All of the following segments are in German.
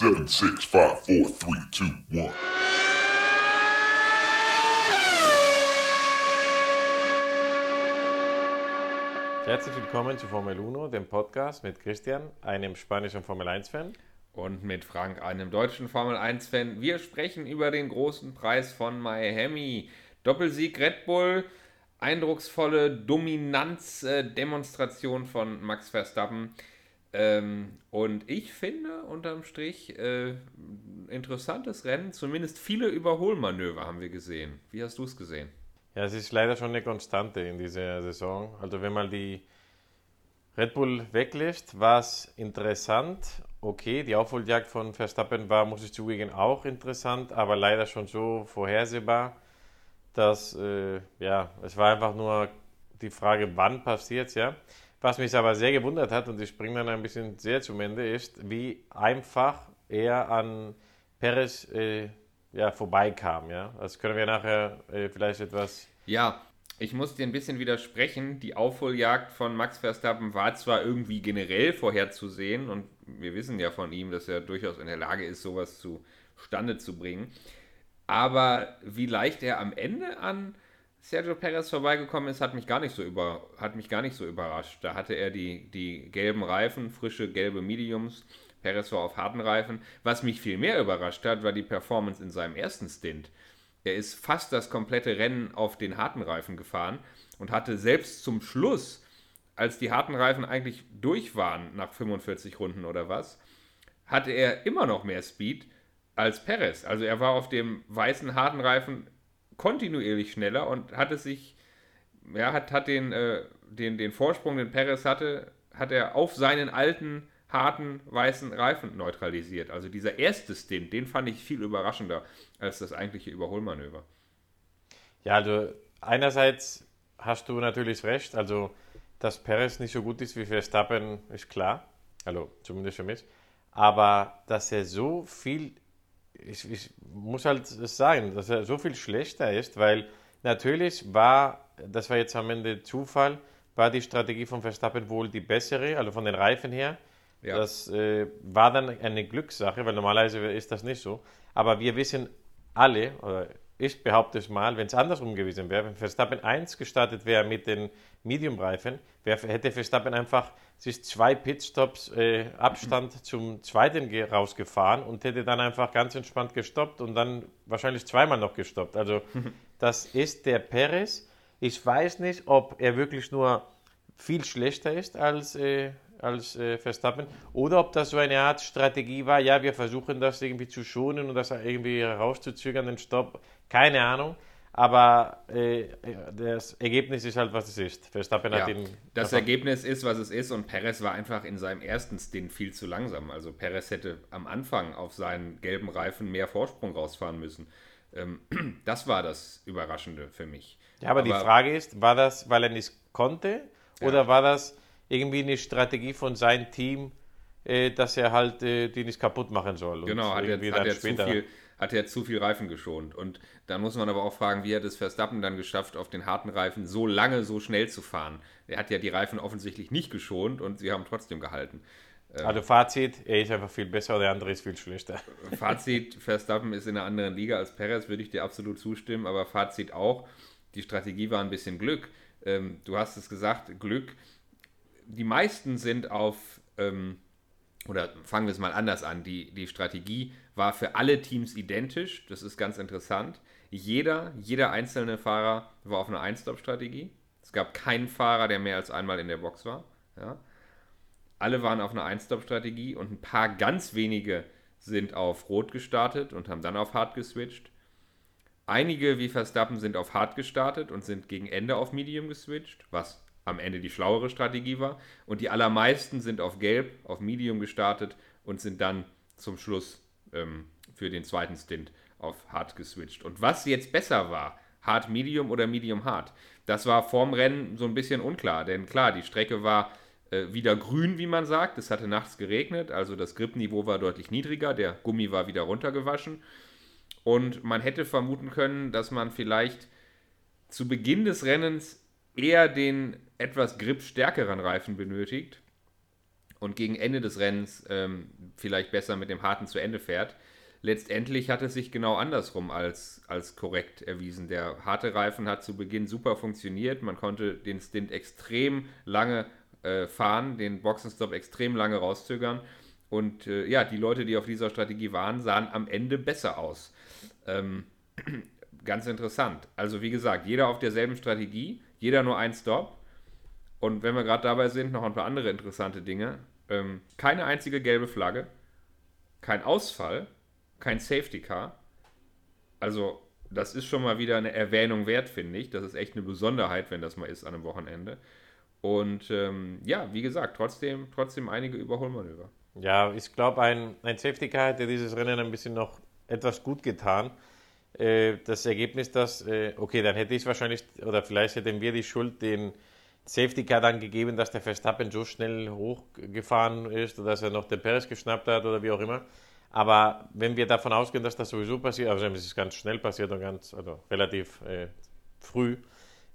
Seven, six, five, four, three, two, one. Herzlich willkommen zu Formel 1, dem Podcast mit Christian, einem spanischen Formel 1-Fan. Und mit Frank, einem deutschen Formel 1-Fan. Wir sprechen über den großen Preis von Miami. Doppelsieg Red Bull, eindrucksvolle Dominanzdemonstration von Max Verstappen. Ähm, und ich finde unterm Strich äh, interessantes Rennen, zumindest viele Überholmanöver haben wir gesehen. Wie hast du es gesehen? Ja, es ist leider schon eine Konstante in dieser Saison. Also wenn man die Red Bull weglässt, war es interessant. Okay, die Aufholjagd von Verstappen war, muss ich zugeben, auch interessant, aber leider schon so vorhersehbar, dass äh, ja, es war einfach nur die Frage, wann passiert es, ja. Was mich aber sehr gewundert hat, und ich springe dann ein bisschen sehr zum Ende, ist, wie einfach er an Perez äh, ja, vorbeikam. Ja? Das können wir nachher äh, vielleicht etwas. Ja, ich muss dir ein bisschen widersprechen. Die Aufholjagd von Max Verstappen war zwar irgendwie generell vorherzusehen und wir wissen ja von ihm, dass er durchaus in der Lage ist, sowas zustande zu bringen. Aber wie leicht er am Ende an Sergio Perez vorbeigekommen ist, hat mich gar nicht so, über, hat mich gar nicht so überrascht. Da hatte er die, die gelben Reifen, frische gelbe Mediums. Perez war auf harten Reifen. Was mich viel mehr überrascht hat, war die Performance in seinem ersten Stint. Er ist fast das komplette Rennen auf den harten Reifen gefahren und hatte selbst zum Schluss, als die harten Reifen eigentlich durch waren nach 45 Runden oder was, hatte er immer noch mehr Speed als Perez. Also er war auf dem weißen harten Reifen kontinuierlich schneller und hatte sich, ja, hat, hat den, äh, den, den Vorsprung, den Perez hatte, hat er auf seinen alten, harten, weißen Reifen neutralisiert. Also dieser erste Stint, den fand ich viel überraschender als das eigentliche Überholmanöver. Ja, also einerseits hast du natürlich recht, also dass Perez nicht so gut ist wie Verstappen, ist klar. Also zumindest für mich. Aber dass er so viel ich, ich muss halt sagen, dass er so viel schlechter ist, weil natürlich war, das war jetzt am Ende Zufall, war die Strategie von Verstappen wohl die bessere, also von den Reifen her. Ja. Das äh, war dann eine Glückssache, weil normalerweise ist das nicht so. Aber wir wissen alle, oder ich behaupte es mal, wenn es andersrum gewesen wäre, wenn Verstappen 1 gestartet wäre mit den Medium-Reifen, hätte Verstappen einfach sich zwei Pitstops äh, Abstand zum zweiten rausgefahren und hätte dann einfach ganz entspannt gestoppt und dann wahrscheinlich zweimal noch gestoppt. Also das ist der Perez. Ich weiß nicht, ob er wirklich nur viel schlechter ist als, äh, als äh, Verstappen oder ob das so eine Art Strategie war, ja, wir versuchen das irgendwie zu schonen und das irgendwie rauszuzögern, den Stopp. Keine Ahnung. Aber äh, das Ergebnis ist halt, was es ist. Verstappen ja, hat ihn. Das Ergebnis ist, was es ist, und Perez war einfach in seinem ersten Stint viel zu langsam. Also Perez hätte am Anfang auf seinen gelben Reifen mehr Vorsprung rausfahren müssen. Ähm, das war das Überraschende für mich. Ja, aber, aber, die Frage ist, war das, weil er nicht konnte, ja. oder war das irgendwie eine Strategie von seinem Team, äh, dass er halt äh, die nicht kaputt machen soll? Genau, hat er, hat er zu viel hat er zu viel Reifen geschont. Und dann muss man aber auch fragen, wie hat es Verstappen dann geschafft, auf den harten Reifen so lange, so schnell zu fahren? Er hat ja die Reifen offensichtlich nicht geschont und sie haben trotzdem gehalten. Ähm, also Fazit, er ist einfach viel besser, der andere ist viel schlechter. Fazit, Verstappen ist in einer anderen Liga als Perez, würde ich dir absolut zustimmen, aber Fazit auch, die Strategie war ein bisschen Glück. Ähm, du hast es gesagt, Glück. Die meisten sind auf ähm, oder fangen wir es mal anders an, die, die Strategie war für alle Teams identisch, das ist ganz interessant. Jeder, jeder einzelne Fahrer war auf einer Ein-Stop-Strategie. Es gab keinen Fahrer, der mehr als einmal in der Box war. Ja. Alle waren auf einer Ein-Stop-Strategie und ein paar ganz wenige sind auf Rot gestartet und haben dann auf Hard geswitcht. Einige wie Verstappen sind auf Hard gestartet und sind gegen Ende auf Medium geswitcht, was am Ende die schlauere Strategie war. Und die allermeisten sind auf Gelb, auf Medium gestartet und sind dann zum Schluss ähm, für den zweiten Stint auf Hard geswitcht. Und was jetzt besser war, Hard Medium oder Medium Hard, das war vorm Rennen so ein bisschen unklar. Denn klar, die Strecke war äh, wieder grün, wie man sagt. Es hatte nachts geregnet, also das Gripniveau war deutlich niedriger, der Gummi war wieder runtergewaschen. Und man hätte vermuten können, dass man vielleicht zu Beginn des Rennens eher den etwas gripstärkeren Reifen benötigt und gegen Ende des Rennens ähm, vielleicht besser mit dem harten zu Ende fährt. Letztendlich hat es sich genau andersrum als, als korrekt erwiesen. Der harte Reifen hat zu Beginn super funktioniert. Man konnte den Stint extrem lange äh, fahren, den Boxenstopp extrem lange rauszögern. Und äh, ja, die Leute, die auf dieser Strategie waren, sahen am Ende besser aus. Ähm, ganz interessant. Also wie gesagt, jeder auf derselben Strategie, jeder nur ein Stop. Und wenn wir gerade dabei sind, noch ein paar andere interessante Dinge. Ähm, keine einzige gelbe Flagge, kein Ausfall, kein Safety Car. Also das ist schon mal wieder eine Erwähnung wert, finde ich. Das ist echt eine Besonderheit, wenn das mal ist an einem Wochenende. Und ähm, ja, wie gesagt, trotzdem, trotzdem einige Überholmanöver. Ja, ich glaube, ein, ein Safety Car hätte dieses Rennen ein bisschen noch etwas gut getan. Äh, das Ergebnis, dass, äh, okay, dann hätte ich wahrscheinlich, oder vielleicht hätten wir die Schuld den Safety Car dann gegeben, dass der Verstappen so schnell hochgefahren ist oder dass er noch den Perez geschnappt hat oder wie auch immer. Aber wenn wir davon ausgehen, dass das sowieso passiert, also es ist ganz schnell passiert und ganz, also relativ äh, früh,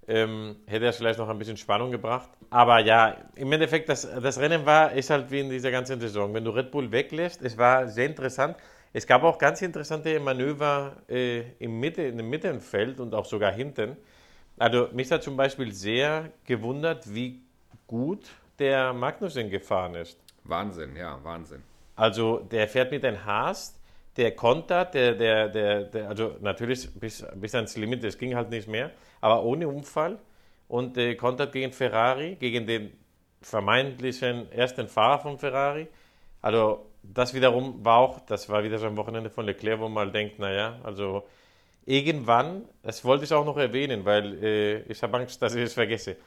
ähm, hätte es vielleicht noch ein bisschen Spannung gebracht. Aber ja, im Endeffekt, das, das Rennen war, ist halt wie in dieser ganzen Saison. Wenn du Red Bull weglässt, es war sehr interessant. Es gab auch ganz interessante Manöver äh, im Mitte, in dem Mittelfeld und auch sogar hinten. Also mich hat zum Beispiel sehr gewundert, wie gut der Magnussen gefahren ist. Wahnsinn, ja, Wahnsinn. Also der fährt mit einem Haas, der kontert, der, der, der, der, also natürlich bis, bis ans Limit, das ging halt nicht mehr, aber ohne Unfall und äh, kontert gegen Ferrari, gegen den vermeintlichen ersten Fahrer von Ferrari. Also das wiederum war auch, das war wieder so ein Wochenende von Leclerc, wo man halt denkt, naja, also irgendwann, das wollte ich auch noch erwähnen, weil äh, ich habe Angst, dass ich es vergesse.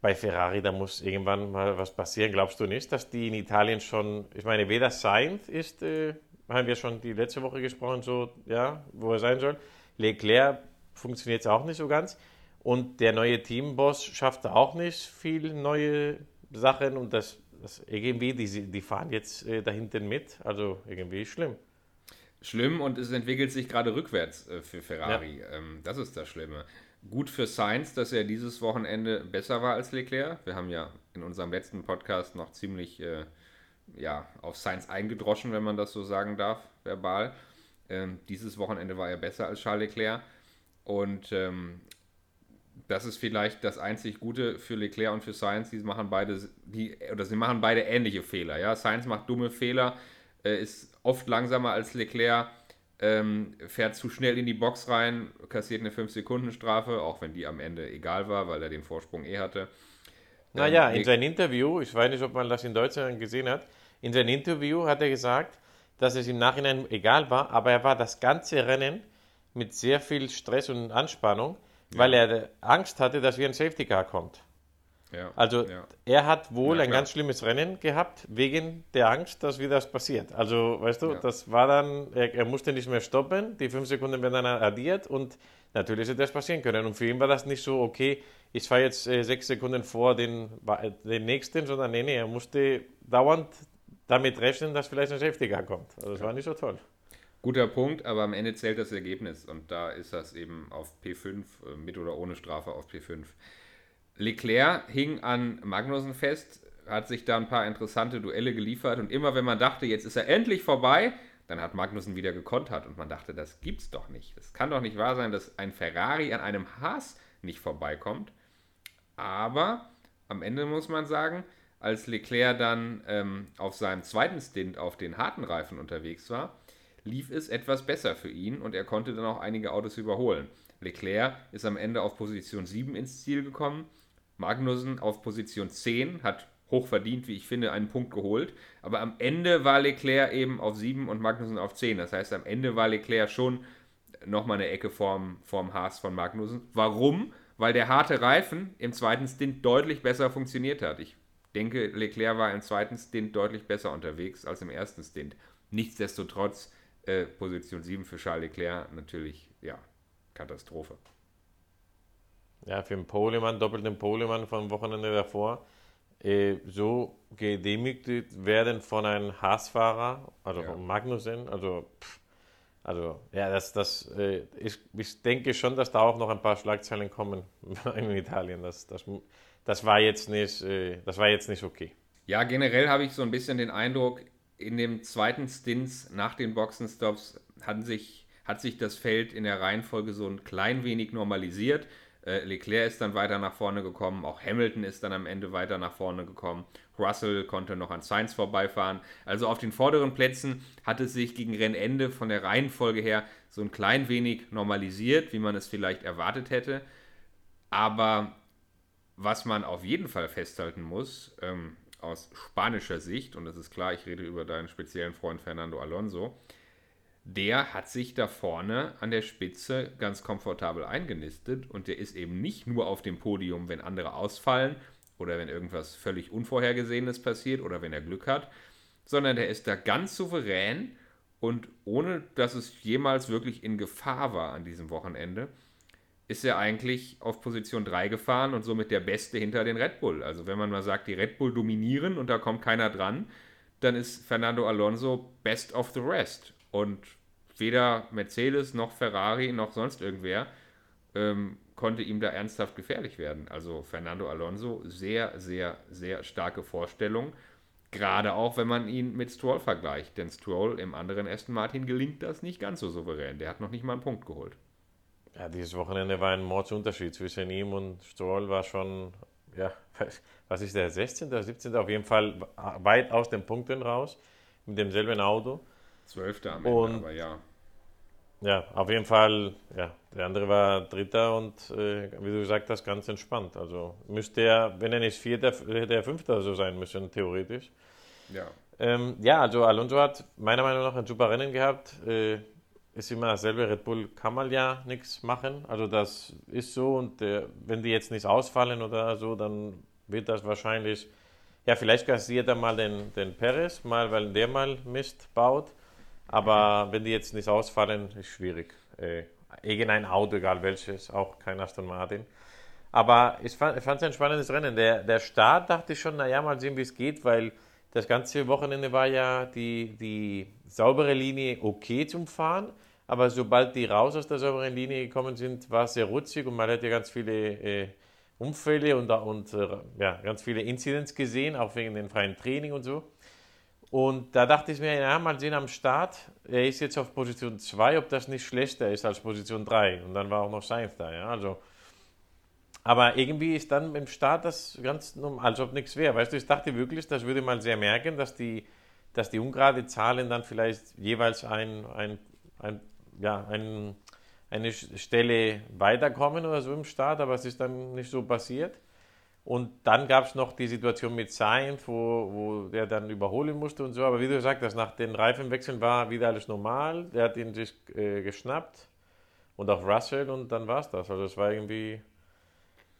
Bei Ferrari, da muss irgendwann mal was passieren. Glaubst du nicht, dass die in Italien schon, ich meine, weder Sainz ist, äh, haben wir schon die letzte Woche gesprochen, so, ja, wo er sein soll. Leclerc funktioniert es auch nicht so ganz. Und der neue Teamboss schafft auch nicht viel neue Sachen und das, das irgendwie, die, die fahren jetzt äh, da hinten mit. Also irgendwie schlimm. Schlimm und es entwickelt sich gerade rückwärts äh, für Ferrari. Ja. Ähm, das ist das Schlimme. Gut für Sainz, dass er dieses Wochenende besser war als Leclerc. Wir haben ja in unserem letzten Podcast noch ziemlich äh, ja, auf Sainz eingedroschen, wenn man das so sagen darf, verbal. Ähm, dieses Wochenende war er besser als Charles Leclerc. Und ähm, das ist vielleicht das einzig Gute für Leclerc und für Sainz. Die machen beide, die, oder sie machen beide ähnliche Fehler. Ja? Sainz macht dumme Fehler, äh, ist oft langsamer als Leclerc, ähm, fährt zu schnell in die Box rein, kassiert eine 5-Sekunden-Strafe, auch wenn die am Ende egal war, weil er den Vorsprung eh hatte. Naja, ähm, in seinem Interview, ich weiß nicht, ob man das in Deutschland gesehen hat, in seinem Interview hat er gesagt, dass es im Nachhinein egal war, aber er war das ganze Rennen mit sehr viel Stress und Anspannung, ja. weil er Angst hatte, dass wie ein Safety Car kommt. Ja, also er hat wohl ein ganz schlimmes Rennen gehabt, wegen der Angst, dass wieder das passiert. Also, weißt du, das war dann, er, er, musste nicht mehr stoppen, die fünf Sekunden werden dann addiert und natürlich hätte das passieren können. Und für ihn war das nicht so, okay, ich fahre jetzt äh, sechs Sekunden vor den, den nächsten, sondern nee, nee, er musste dauernd damit rechnen, dass vielleicht ein Safety Car kommt. Also das war nicht so toll. Guter Punkt, aber am Ende zählt das Ergebnis und da ist das eben auf P5, äh, mit oder ohne Strafe auf P5. Leclerc hing an Magnussen fest, hat sich da ein paar interessante Duelle geliefert und immer wenn man dachte, jetzt ist er endlich vorbei, dann hat Magnussen wieder gekontert und man dachte, das gibt's doch nicht. Das kann doch nicht wahr sein, dass ein Ferrari an einem Haas nicht vorbeikommt. Aber am Ende muss man sagen, als Leclerc dann ähm, auf seinem zweiten Stint auf den harten Reifen unterwegs war, lief es etwas besser für ihn und er konnte dann auch einige Autos überholen. Leclerc ist am Ende auf Position 7 ins Ziel gekommen, Magnussen auf Position 10, hat hochverdient, wie ich finde, einen Punkt geholt. Aber am Ende war Leclerc eben auf 7 und Magnussen auf 10. Das heißt, am Ende war Leclerc schon nochmal eine Ecke vorm, vorm Haas von Magnussen. Warum? Weil der harte Reifen im zweiten Stint deutlich besser funktioniert hat. Ich denke, Leclerc war im zweiten Stint deutlich besser unterwegs als im ersten Stint. Nichtsdestotrotz, äh, Position 7 für Charles Leclerc natürlich, ja, Katastrophe. Ja, für den Polemann, doppelten Polemann vom Wochenende davor, äh, so gedemütigt werden von einem Haasfahrer, also ja. von Magnussen, also pff, also, ja, das, das, äh, ich, ich denke schon, dass da auch noch ein paar Schlagzeilen kommen in Italien. Das, das, das, war, jetzt nicht, äh, das war jetzt nicht okay. Ja, generell habe ich so ein bisschen den Eindruck, in dem zweiten Stint nach den Boxenstops hat sich, hat sich das Feld in der Reihenfolge so ein klein wenig normalisiert. Äh, Leclerc ist dann weiter nach vorne gekommen, auch Hamilton ist dann am Ende weiter nach vorne gekommen. Russell konnte noch an Sainz vorbeifahren. Also auf den vorderen Plätzen hat es sich gegen Rennende von der Reihenfolge her so ein klein wenig normalisiert, wie man es vielleicht erwartet hätte. Aber was man auf jeden Fall festhalten muss, ähm, aus spanischer Sicht, und das ist klar, ich rede über deinen speziellen Freund Fernando Alonso, der hat sich da vorne an der Spitze ganz komfortabel eingenistet und der ist eben nicht nur auf dem Podium, wenn andere ausfallen oder wenn irgendwas völlig Unvorhergesehenes passiert oder wenn er Glück hat, sondern der ist da ganz souverän und ohne dass es jemals wirklich in Gefahr war an diesem Wochenende, ist er eigentlich auf Position 3 gefahren und somit der Beste hinter den Red Bull. Also wenn man mal sagt, die Red Bull dominieren und da kommt keiner dran, dann ist Fernando Alonso best of the rest. Und weder Mercedes noch Ferrari noch sonst irgendwer ähm, konnte ihm da ernsthaft gefährlich werden. Also Fernando Alonso, sehr, sehr, sehr starke Vorstellung. Gerade auch, wenn man ihn mit Stroll vergleicht. Denn Stroll im anderen Aston Martin gelingt das nicht ganz so souverän. Der hat noch nicht mal einen Punkt geholt. Ja, dieses Wochenende war ein Mordsunterschied zwischen ihm und Stroll war schon, ja, was ist der, 16. oder 17. auf jeden Fall weit aus den Punkten raus mit demselben Auto. 12. am Ende, und, aber ja. Ja, auf jeden Fall, ja, der andere war Dritter und äh, wie du gesagt hast, ganz entspannt. Also müsste er, wenn er nicht Vierter, hätte er Fünfter so sein müssen, theoretisch. Ja. Ähm, ja, also Alonso hat meiner Meinung nach ein super Rennen gehabt. Äh, ist immer dasselbe. Red Bull kann man ja nichts machen. Also das ist so und äh, wenn die jetzt nicht ausfallen oder so, dann wird das wahrscheinlich, ja, vielleicht kassiert er mal den, den Perez, mal, weil der mal Mist baut. Aber wenn die jetzt nicht ausfallen, ist schwierig. Äh, irgendein Auto, egal welches, auch kein Aston Martin. Aber ich fand es ein spannendes Rennen. Der, der Start dachte ich schon, naja, mal sehen, wie es geht, weil das ganze Wochenende war ja die, die saubere Linie okay zum Fahren. Aber sobald die raus aus der sauberen Linie gekommen sind, war es sehr rutzig und man hat ja ganz viele äh, Unfälle und, und äh, ja, ganz viele Incidents gesehen, auch wegen dem freien Training und so. Und da dachte ich mir, ja, mal sehen am Start, er ist jetzt auf Position 2, ob das nicht schlechter ist als Position 3. Und dann war auch noch Sainz da, ja, also. Aber irgendwie ist dann im Start das ganz als ob nichts wäre. Weißt du, ich dachte wirklich, das würde man sehr merken, dass die, dass die ungerade Zahlen dann vielleicht jeweils ein, ein, ein ja, ein, eine Stelle weiterkommen oder so im Start, aber es ist dann nicht so passiert. Und dann gab es noch die Situation mit Sainz, wo, wo der dann überholen musste und so. Aber wie du gesagt hast, nach den Reifenwechseln war wieder alles normal. Der hat ihn sich äh, geschnappt und auch Russell und dann war es das. Also es war irgendwie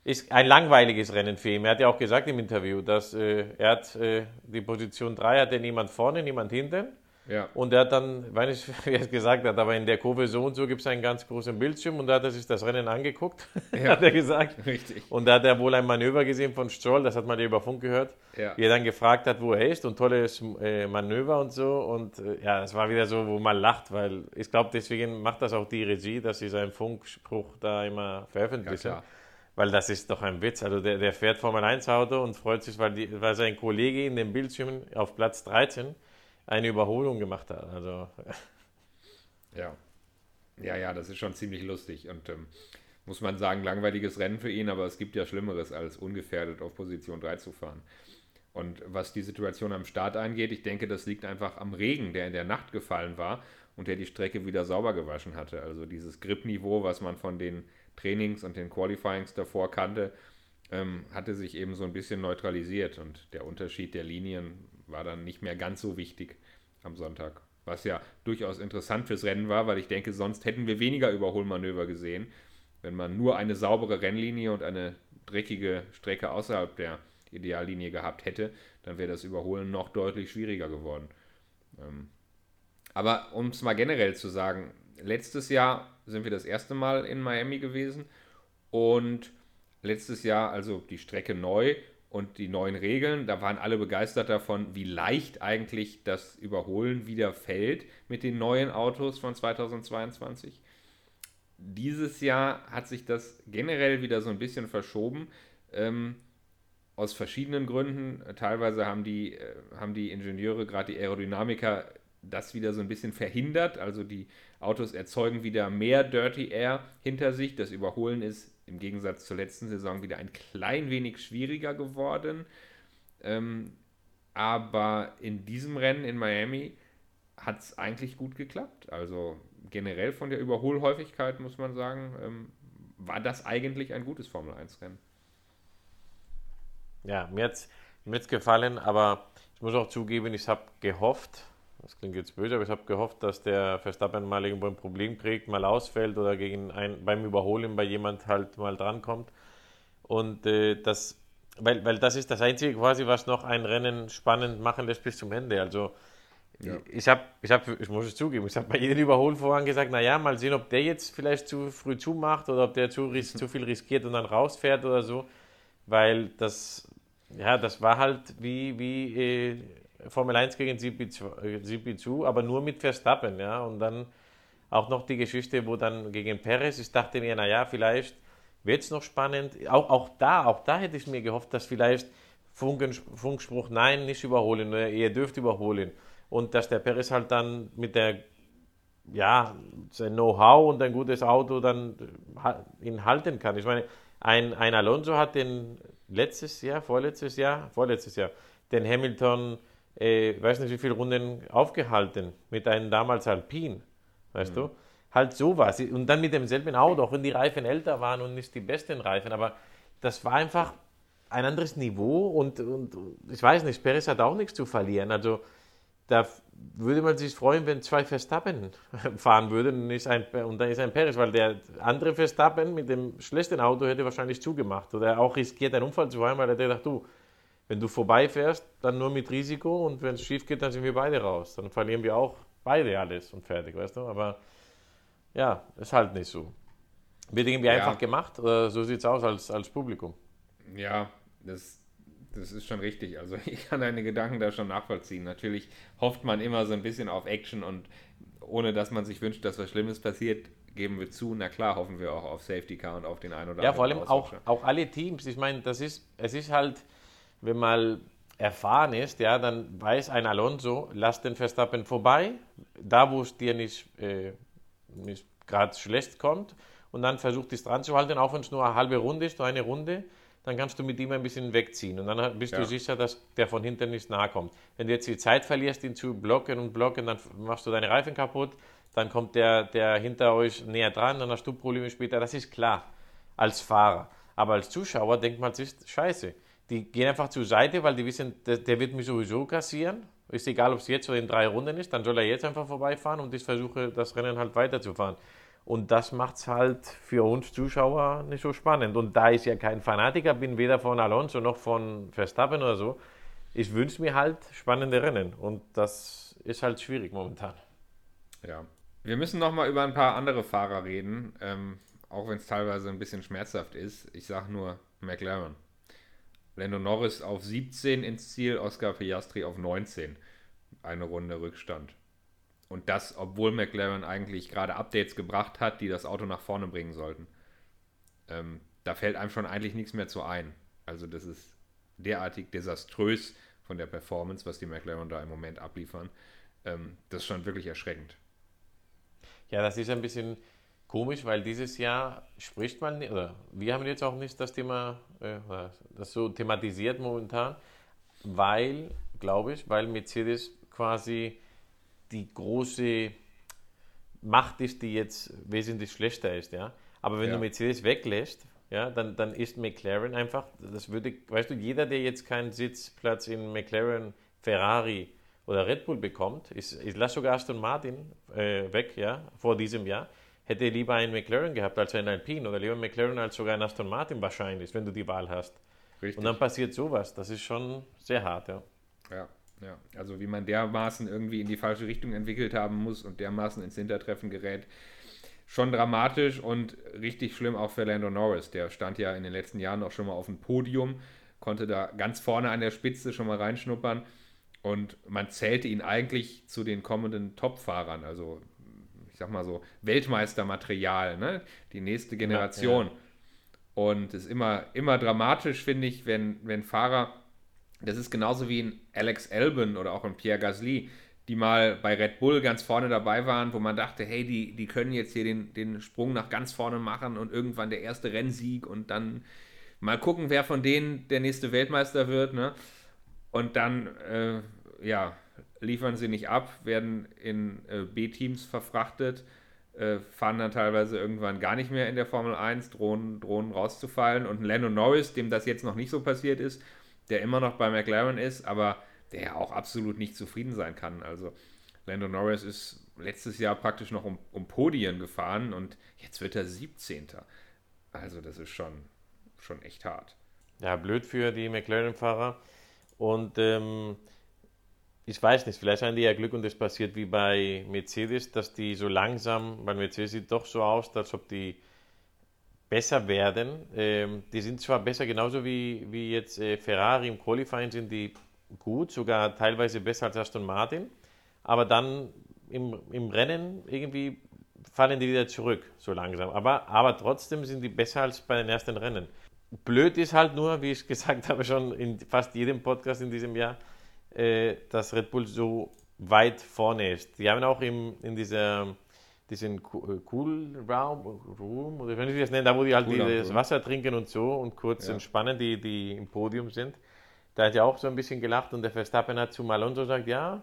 ist ein langweiliges Rennen für ihn. Er hat ja auch gesagt im Interview, dass äh, er hat äh, die Position 3 hatte niemand vorne, niemand hinten. Ja. Und er hat dann, weiß nicht, wie er es gesagt hat, aber in der Kurve so und so gibt es einen ganz großen Bildschirm und da hat er sich das Rennen angeguckt, ja. hat er gesagt. Richtig. Und da hat er wohl ein Manöver gesehen von Stroll, das hat man ja über Funk gehört, ja. wie er dann gefragt hat, wo er ist und tolles äh, Manöver und so. Und äh, ja, es war wieder so, wo man lacht, weil ich glaube, deswegen macht das auch die Regie, dass sie seinen Funkspruch da immer veröffentlichen. Ja, weil das ist doch ein Witz. Also der, der fährt Formel 1 Auto und freut sich, weil, die, weil sein Kollege in dem Bildschirm auf Platz 13 eine Überholung gemacht hat. Also. Ja. Ja, ja, das ist schon ziemlich lustig und ähm, muss man sagen, langweiliges Rennen für ihn, aber es gibt ja Schlimmeres, als ungefährdet auf Position 3 zu fahren. Und was die Situation am Start angeht, ich denke, das liegt einfach am Regen, der in der Nacht gefallen war und der die Strecke wieder sauber gewaschen hatte. Also dieses Grip-Niveau, was man von den Trainings und den Qualifyings davor kannte, ähm, hatte sich eben so ein bisschen neutralisiert und der Unterschied der Linien war dann nicht mehr ganz so wichtig am Sonntag. Was ja durchaus interessant fürs Rennen war, weil ich denke, sonst hätten wir weniger Überholmanöver gesehen. Wenn man nur eine saubere Rennlinie und eine dreckige Strecke außerhalb der Ideallinie gehabt hätte, dann wäre das Überholen noch deutlich schwieriger geworden. Ähm, aber um es mal generell zu sagen, letztes Jahr sind wir das erste Mal in Miami gewesen und letztes Jahr also die Strecke neu und die neuen Regeln, da waren alle begeistert davon, wie leicht eigentlich das Überholen wieder fällt mit den neuen Autos von 2022. Dieses Jahr hat sich das generell wieder so ein bisschen verschoben. Ähm, aus verschiedenen Gründen. Teilweise haben die, äh, haben die Ingenieure, gerade die Aerodynamiker, das wieder so ein bisschen verhindert. Also die Autos erzeugen wieder mehr Dirty Air hinter sich. Das Überholen ist im Gegensatz zur letzten Saison wieder ein klein wenig schwieriger geworden. Ähm, aber in diesem Rennen in Miami hat es eigentlich gut geklappt. Also generell von der Überholhäufigkeit muss man sagen, ähm, war das eigentlich ein gutes Formel 1-Rennen. Ja, mir hat es gefallen, aber ich muss auch zugeben, ich habe gehofft, das klingt jetzt böse, aber ich habe gehofft, dass der Verstappen mal irgendwo ein Problem kriegt, mal ausfällt oder gegen ein, beim Überholen bei jemand halt mal drankommt. Und äh, das, weil, weil das ist das Einzige quasi, was noch ein Rennen spannend machen lässt bis zum Ende. Also ja. ich habe, ich, hab, ich muss es zugeben, ich habe bei jedem Überholvorhang gesagt, naja, mal sehen, ob der jetzt vielleicht zu früh zumacht oder ob der zu, zu viel riskiert und dann rausfährt oder so. Weil das, ja, das war halt wie, wie äh, Formel 1 gegen GP2, aber nur mit Verstappen, ja. Und dann auch noch die Geschichte, wo dann gegen Perez, ich dachte mir, naja, vielleicht wird es noch spannend. Auch, auch da, auch da hätte ich mir gehofft, dass vielleicht Funken, Funkspruch, nein, nicht überholen, ihr dürft überholen. Und dass der Perez halt dann mit der, ja, sein Know-how und ein gutes Auto dann ihn halten kann. Ich meine, ein, ein Alonso hat den letztes Jahr, vorletztes Jahr, vorletztes Jahr, den Hamilton äh, weiß nicht wie viele Runden aufgehalten mit einem damals Alpin, weißt mhm. du? Halt sowas. Und dann mit demselben Auto, auch wenn die Reifen älter waren und nicht die besten Reifen, aber das war einfach ein anderes Niveau und, und ich weiß nicht, Perez hat auch nichts zu verlieren. Also da würde man sich freuen, wenn zwei Verstappen fahren würden und, ist ein, und dann ist ein Perez, weil der andere Verstappen mit dem schlechten Auto hätte wahrscheinlich zugemacht oder auch riskiert, einen Unfall zu haben, weil er gedacht, du, wenn du vorbeifährst, dann nur mit Risiko und wenn es schief geht, dann sind wir beide raus. Dann verlieren wir auch beide alles und fertig, weißt du? Aber ja, ist halt nicht so. Wird irgendwie ja. einfach gemacht oder so sieht es aus als, als Publikum? Ja, das, das ist schon richtig. Also ich kann deine Gedanken da schon nachvollziehen. Natürlich hofft man immer so ein bisschen auf Action und ohne dass man sich wünscht, dass was Schlimmes passiert, geben wir zu. Na klar, hoffen wir auch auf Safety Car und auf den einen oder anderen. Ja, vor allem auch, auch alle Teams. Ich meine, das ist, es ist halt wenn mal erfahren ist, ja, dann weiß ein Alonso, lass den Verstappen vorbei, da wo es dir nicht, äh, nicht gerade schlecht kommt, und dann versucht es dran zu halten, auch wenn es nur eine halbe Runde ist, nur eine Runde, dann kannst du mit ihm ein bisschen wegziehen und dann bist ja. du sicher, dass der von hinten nicht nahe kommt. Wenn du jetzt die Zeit verlierst, ihn zu blocken und blocken, dann machst du deine Reifen kaputt, dann kommt der, der hinter euch näher dran, dann hast du Probleme später, das ist klar, als Fahrer. Aber als Zuschauer denkt man sich, scheiße, die gehen einfach zur Seite, weil die wissen, der, der wird mich sowieso kassieren. Ist egal, ob es jetzt oder in drei Runden ist, dann soll er jetzt einfach vorbeifahren und ich versuche, das Rennen halt weiterzufahren. Und das macht es halt für uns Zuschauer nicht so spannend. Und da ich ja kein Fanatiker bin, weder von Alonso noch von Verstappen oder so, ich wünsche mir halt spannende Rennen. Und das ist halt schwierig momentan. Ja. Wir müssen nochmal über ein paar andere Fahrer reden, ähm, auch wenn es teilweise ein bisschen schmerzhaft ist. Ich sage nur McLaren. Lando Norris auf 17 ins Ziel, Oscar Piastri auf 19. Eine Runde Rückstand. Und das, obwohl McLaren eigentlich gerade Updates gebracht hat, die das Auto nach vorne bringen sollten. Ähm, da fällt einem schon eigentlich nichts mehr zu ein. Also das ist derartig desaströs von der Performance, was die McLaren da im Moment abliefern. Ähm, das ist schon wirklich erschreckend. Ja, das ist ein bisschen komisch, weil dieses Jahr spricht man, oder wir haben jetzt auch nicht das Thema, das so thematisiert momentan, weil, glaube ich, weil Mercedes quasi die große Macht ist, die jetzt wesentlich schlechter ist, ja. Aber wenn ja. du Mercedes weglässt, ja, dann, dann ist McLaren einfach, das würde, weißt du, jeder, der jetzt keinen Sitzplatz in McLaren, Ferrari oder Red Bull bekommt, ist, ich lasse sogar Aston Martin äh, weg, ja, vor diesem Jahr, hätte lieber einen McLaren gehabt als einen Alpine oder lieber einen McLaren als sogar einen Aston Martin wahrscheinlich, wenn du die Wahl hast. Richtig. Und dann passiert sowas. Das ist schon sehr hart, ja. Ja, ja. Also wie man dermaßen irgendwie in die falsche Richtung entwickelt haben muss und dermaßen ins Hintertreffen gerät. Schon dramatisch und richtig schlimm auch für Lando Norris. Der stand ja in den letzten Jahren auch schon mal auf dem Podium, konnte da ganz vorne an der Spitze schon mal reinschnuppern. Und man zählte ihn eigentlich zu den kommenden Top-Fahrern. Also ich sag mal so, Weltmeistermaterial, ne? die nächste Generation. Ja, ja. Und es ist immer, immer dramatisch, finde ich, wenn, wenn Fahrer, das ist genauso wie ein Alex Albon oder auch ein Pierre Gasly, die mal bei Red Bull ganz vorne dabei waren, wo man dachte, hey, die, die können jetzt hier den, den Sprung nach ganz vorne machen und irgendwann der erste Rennsieg und dann mal gucken, wer von denen der nächste Weltmeister wird. Ne? Und dann, äh, ja, liefern sie nicht ab, werden in äh, B-Teams verfrachtet äh, fahren dann teilweise irgendwann gar nicht mehr in der Formel 1, drohen, drohen rauszufallen. Und Lando Norris, dem das jetzt noch nicht so passiert ist, der immer noch bei McLaren ist, aber der auch absolut nicht zufrieden sein kann. Also Lando Norris ist letztes Jahr praktisch noch um, um Podien gefahren und jetzt wird er 17. Also das ist schon, schon echt hart. Ja, blöd für die McLaren-Fahrer. Und ähm, ich weiß nicht, vielleicht haben die ja Glück und es passiert wie bei Mercedes, dass die so langsam, weil Mercedes sieht doch so aus, als ob die besser werden. Ähm, die sind zwar besser, genauso wie, wie jetzt äh, Ferrari im Qualifying sind die gut, sogar teilweise besser als Aston Martin, aber dann im, im Rennen irgendwie fallen die wieder zurück, so langsam. Aber, aber trotzdem sind die besser als bei den ersten Rennen. Blöd ist halt nur, wie ich gesagt habe, schon in fast jedem Podcast in diesem Jahr, äh, dass Red Bull so weit vorne ist. Die haben auch im, in dieser diesen äh, Cool Raum, Room, oder wie ich das nennen, da wo die halt cool das Wasser trinken und so und kurz ja. entspannen, die, die im Podium sind. Da hat ja auch so ein bisschen gelacht und der Verstappen hat zu Alonso gesagt, ja,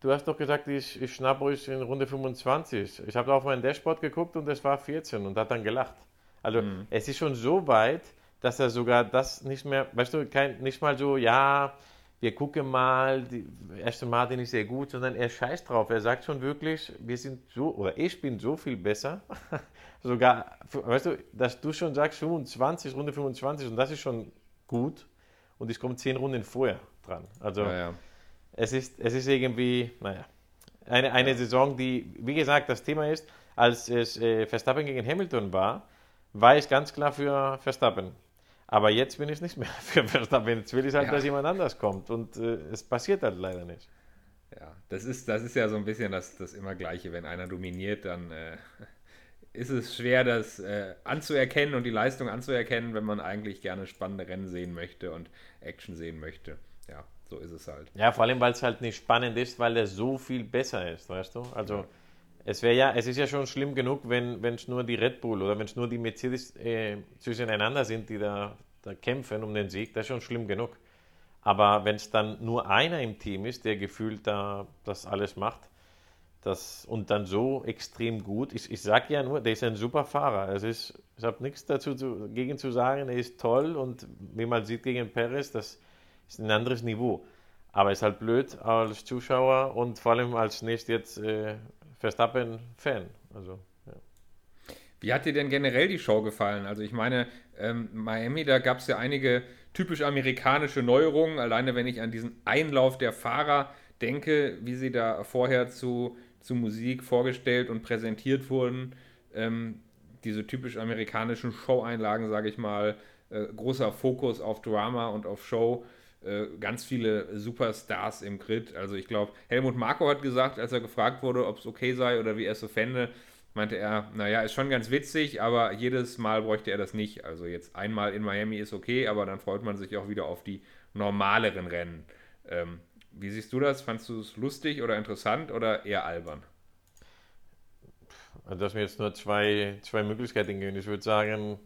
du hast doch gesagt, ich, ich schnapp euch in Runde 25. Ich habe auf meinen Dashboard geguckt und es war 14 und hat dann gelacht. Also mhm. es ist schon so weit, dass er sogar das nicht mehr, weißt du, kein, nicht mal so, ja, wir gucken mal, die Aston Martin ist sehr gut, sondern er scheißt drauf. Er sagt schon wirklich, wir sind so, oder ich bin so viel besser. Sogar, weißt du, dass du schon sagst 25, Runde 25 und das ist schon gut und ich komme zehn Runden vorher dran. Also ja, ja. Es, ist, es ist irgendwie, naja, eine, eine ja. Saison, die, wie gesagt, das Thema ist, als es äh, Verstappen gegen Hamilton war, war ich ganz klar für Verstappen. Aber jetzt bin ich nicht mehr für Verstappen. Jetzt will ich halt, ja. dass jemand anders kommt. Und äh, es passiert halt leider nicht. Ja, das ist, das ist ja so ein bisschen das, das immer Gleiche. Wenn einer dominiert, dann äh, ist es schwer, das äh, anzuerkennen und die Leistung anzuerkennen, wenn man eigentlich gerne spannende Rennen sehen möchte und Action sehen möchte. Ja, so ist es halt. Ja, vor allem, weil es halt nicht spannend ist, weil er so viel besser ist, weißt du? Also. Ja es wäre ja, es ist ja schon schlimm genug, wenn es nur die Red Bull oder wenn es nur die Mercedes äh, zwischeneinander sind, die da, da kämpfen um den Sieg, das ist schon schlimm genug. Aber wenn es dann nur einer im Team ist, der gefühlt da das alles macht, das, und dann so extrem gut, ich, ich sage ja nur, der ist ein super Fahrer. Es ist, ich habe nichts dazu zu, gegen zu sagen, er ist toll und wie man sieht gegen Perez, das ist ein anderes Niveau. Aber es ist halt blöd als Zuschauer und vor allem als nicht jetzt äh, Verstappen-Fan. Also, ja. Wie hat dir denn generell die Show gefallen? Also ich meine, ähm, Miami, da gab es ja einige typisch amerikanische Neuerungen. Alleine wenn ich an diesen Einlauf der Fahrer denke, wie sie da vorher zu, zu Musik vorgestellt und präsentiert wurden. Ähm, diese typisch amerikanischen Show-Einlagen, sage ich mal, äh, großer Fokus auf Drama und auf Show. Äh, ganz viele Superstars im Grid. Also ich glaube, Helmut Marko hat gesagt, als er gefragt wurde, ob es okay sei oder wie er es so fände, meinte er, naja, ist schon ganz witzig, aber jedes Mal bräuchte er das nicht. Also jetzt einmal in Miami ist okay, aber dann freut man sich auch wieder auf die normaleren Rennen. Ähm, wie siehst du das? Fandest du es lustig oder interessant oder eher albern? Also, dass mir jetzt nur zwei, zwei Möglichkeiten geben. Ich würde sagen,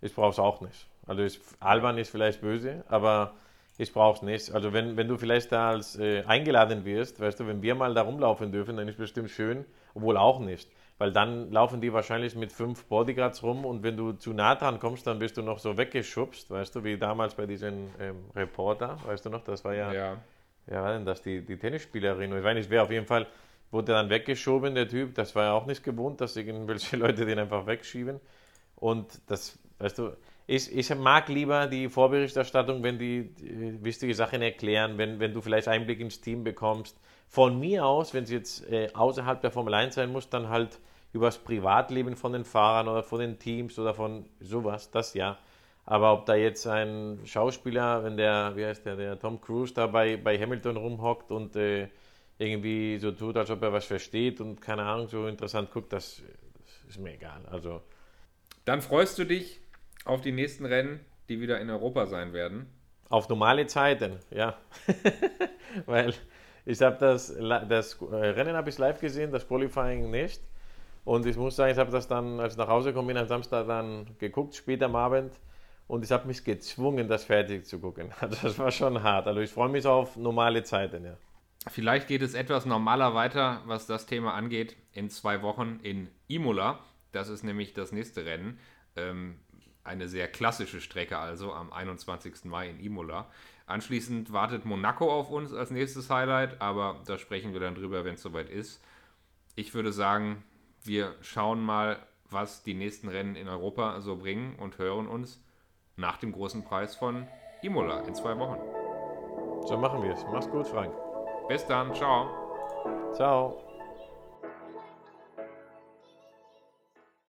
ich brauche es auch nicht. Also ich, albern ist vielleicht böse, aber ich brauche es nicht. Also wenn, wenn du vielleicht da als äh, eingeladen wirst, weißt du, wenn wir mal da rumlaufen dürfen, dann ist bestimmt schön, obwohl auch nicht. Weil dann laufen die wahrscheinlich mit fünf Bodyguards rum und wenn du zu nah dran kommst, dann bist du noch so weggeschubst, weißt du, wie damals bei diesem ähm, Reporter, weißt du noch, das war ja, ja, ja war denn das, die, die Tennisspielerin, ich weiß nicht, wer auf jeden Fall wurde dann weggeschoben, der Typ, das war ja auch nicht gewohnt, dass irgendwelche Leute den einfach wegschieben und das, weißt du, ich, ich mag lieber die Vorberichterstattung, wenn die, die wichtige Sachen erklären, wenn, wenn du vielleicht Einblick ins Team bekommst. Von mir aus, wenn es jetzt äh, außerhalb der Formel 1 sein muss, dann halt über das Privatleben von den Fahrern oder von den Teams oder von sowas, das ja. Aber ob da jetzt ein Schauspieler, wenn der, wie heißt der, der Tom Cruise da bei, bei Hamilton rumhockt und äh, irgendwie so tut, als ob er was versteht und keine Ahnung, so interessant guckt, das, das ist mir egal. Also. Dann freust du dich auf die nächsten Rennen, die wieder in Europa sein werden. Auf normale Zeiten, ja. Weil ich habe das, das Rennen habe ich live gesehen, das Qualifying nicht. Und ich muss sagen, ich habe das dann, als ich nach Hause gekommen bin, am Samstag dann geguckt, später am Abend. Und ich habe mich gezwungen, das fertig zu gucken. Also das war schon hart. Also ich freue mich auf normale Zeiten, ja. Vielleicht geht es etwas normaler weiter, was das Thema angeht, in zwei Wochen in Imola. Das ist nämlich das nächste Rennen. Ähm, eine sehr klassische Strecke also am 21. Mai in Imola. Anschließend wartet Monaco auf uns als nächstes Highlight, aber da sprechen wir dann drüber, wenn es soweit ist. Ich würde sagen, wir schauen mal, was die nächsten Rennen in Europa so bringen und hören uns nach dem großen Preis von Imola in zwei Wochen. So machen wir es. Mach's gut, Frank. Bis dann, ciao. Ciao.